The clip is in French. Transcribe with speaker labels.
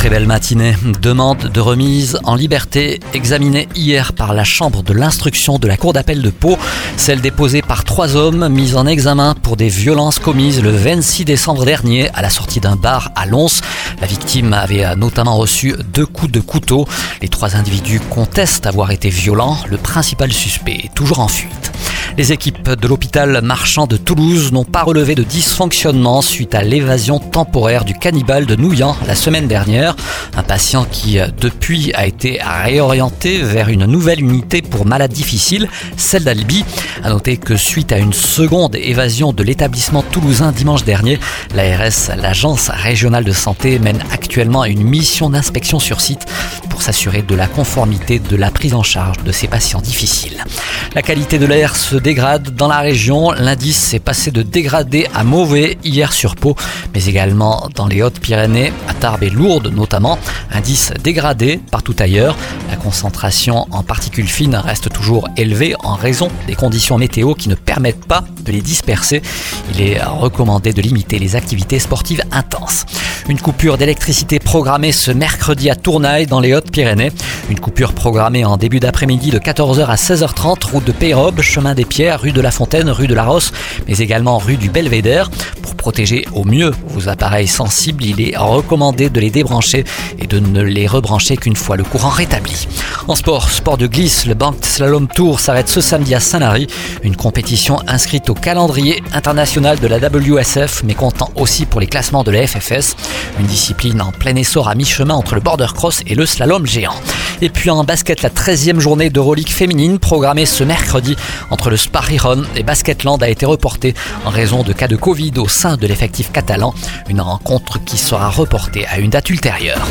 Speaker 1: Très belle matinée. Demande de remise en liberté examinée hier par la Chambre de l'instruction de la Cour d'appel de Pau. Celle déposée par trois hommes mis en examen pour des violences commises le 26 décembre dernier à la sortie d'un bar à Lons. La victime avait notamment reçu deux coups de couteau. Les trois individus contestent avoir été violents. Le principal suspect est toujours en fuite. Les équipes de l'hôpital marchand de Toulouse n'ont pas relevé de dysfonctionnement suite à l'évasion temporaire du cannibale de Nouillan la semaine dernière. Un patient qui, depuis, a été réorienté vers une nouvelle unité pour malades difficiles, celle d'Albi. A noter que suite à une seconde évasion de l'établissement toulousain dimanche dernier, l'ARS, l'agence régionale de santé, mène actuellement une mission d'inspection sur site s'assurer de la conformité de la prise en charge de ces patients difficiles. La qualité de l'air se dégrade dans la région. L'indice est passé de dégradé à mauvais hier sur Pau, mais également dans les Hautes-Pyrénées, à Tarbes et Lourdes notamment. Indice dégradé partout ailleurs. La concentration en particules fines reste toujours élevée en raison des conditions météo qui ne permettent pas de les disperser. Il est recommandé de limiter les activités sportives intenses. Une coupure d'électricité programmée ce mercredi à Tournaille dans les Hautes-Pyrénées. Une coupure programmée en début d'après-midi de 14h à 16h30, route de Peyrobe, chemin des Pierres, rue de la Fontaine, rue de la Rosse, mais également rue du Belvédère. Pour protéger au mieux vos appareils sensibles, il est recommandé de les débrancher et de ne les rebrancher qu'une fois le courant rétabli. En sport, sport de glisse, le Bank Slalom Tour s'arrête ce samedi à Saint-Lary, une compétition inscrite au calendrier international de la WSF, mais comptant aussi pour les classements de la FFS, une discipline en plein essor à mi-chemin entre le border cross et le slalom géant. Et puis en basket, la 13e journée d'Euroleague féminine programmée ce mercredi entre le Spariron et Basketland a été reportée en raison de cas de Covid au sein de l'effectif catalan. Une rencontre qui sera reportée à une date ultérieure.